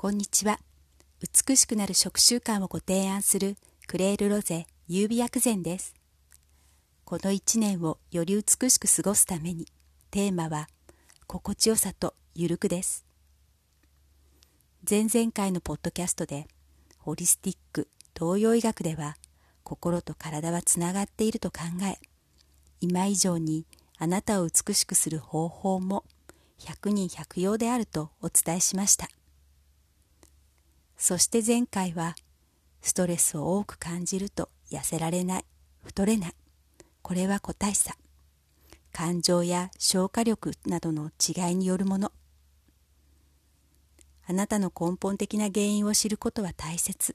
こんにちは。美しくなる食習慣をご提案するクレールロゼ優美薬膳です。この一年をより美しく過ごすためにテーマは心地よさとゆるくです。前々回のポッドキャストでホリスティック東洋医学では心と体はつながっていると考え今以上にあなたを美しくする方法も百人百用であるとお伝えしました。そして前回はストレスを多く感じると痩せられない。太れない。これは個体差。感情や消化力などの違いによるもの。あなたの根本的な原因を知ることは大切。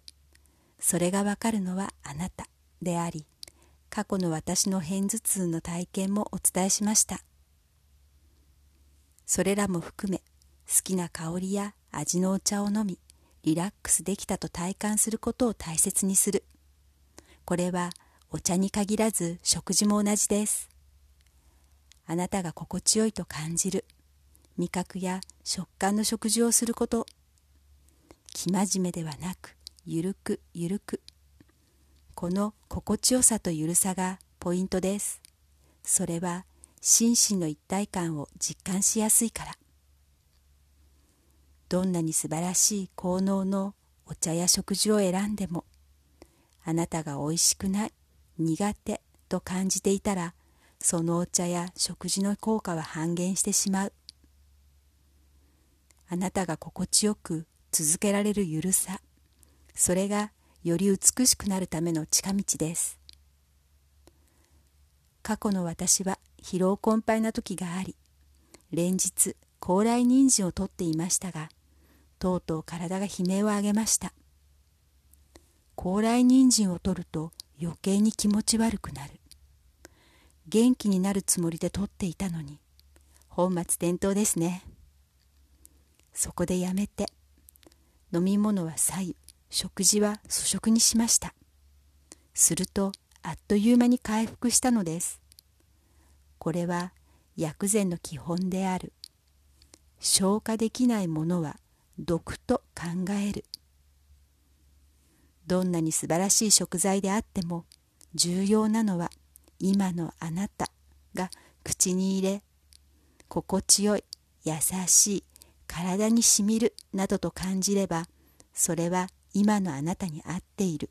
それがわかるのはあなたであり過去の私の片頭痛の体験もお伝えしました。それらも含め好きな香りや味のお茶を飲みリラックスできたと体感することを大切にする。これはお茶に限らず食事も同じです。あなたが心地よいと感じる味覚や食感の食事をすること。生真面目ではなく、ゆるくゆるく。この心地よさとゆるさがポイントです。それは心身の一体感を実感しやすいから。どんなに素晴らしい効能のお茶や食事を選んでもあなたがおいしくない苦手と感じていたらそのお茶や食事の効果は半減してしまう。あなたが心地よく続けられるゆるさそれがより美しくなるための近道です。過去の私は疲労困憊な時があり連日高麗人参をとっていましたがとうとう体が悲鳴を上げました。高麗人参を取ると余計に気持ち悪くなる。元気になるつもりで取っていたのに本末転倒ですね。そこでやめて飲み物は白湯食事は粗食にしました。するとあっという間に回復したのです。これは薬膳の基本である。消化できないものは毒と考える。どんなに素晴らしい食材であっても重要なのは今のあなたが口に入れ心地よい優しい体にしみるなどと感じればそれは今のあなたに合っている。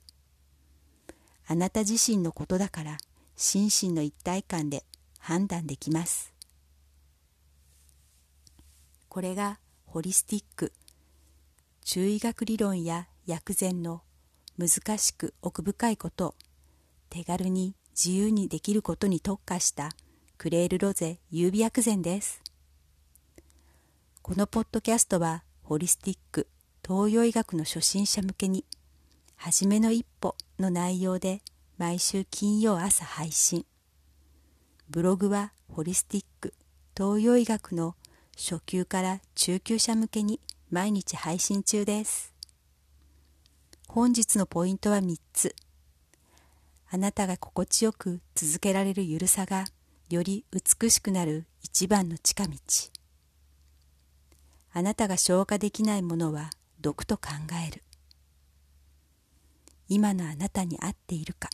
あなた自身のことだから心身の一体感で判断できます。これがホリスティック。中医学理論や薬膳の難しく奥深いこと手軽に自由にできることに特化したクレールロゼ優美薬膳です。このポッドキャストはホリスティック東洋医学の初心者向けに初めの一歩の内容で毎週金曜朝配信。ブログはホリスティック東洋医学の初級から中級者向けに毎日配信中です。本日のポイントは3つ。あなたが心地よく続けられるゆるさがより美しくなる一番の近道。あなたが消化できないものは毒と考える。今のあなたに合っているか。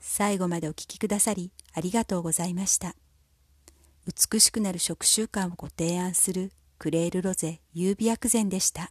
最後までお聴きくださりありがとうございました。美しくなる食習慣をご提案するクレールロゼ優美薬膳でした。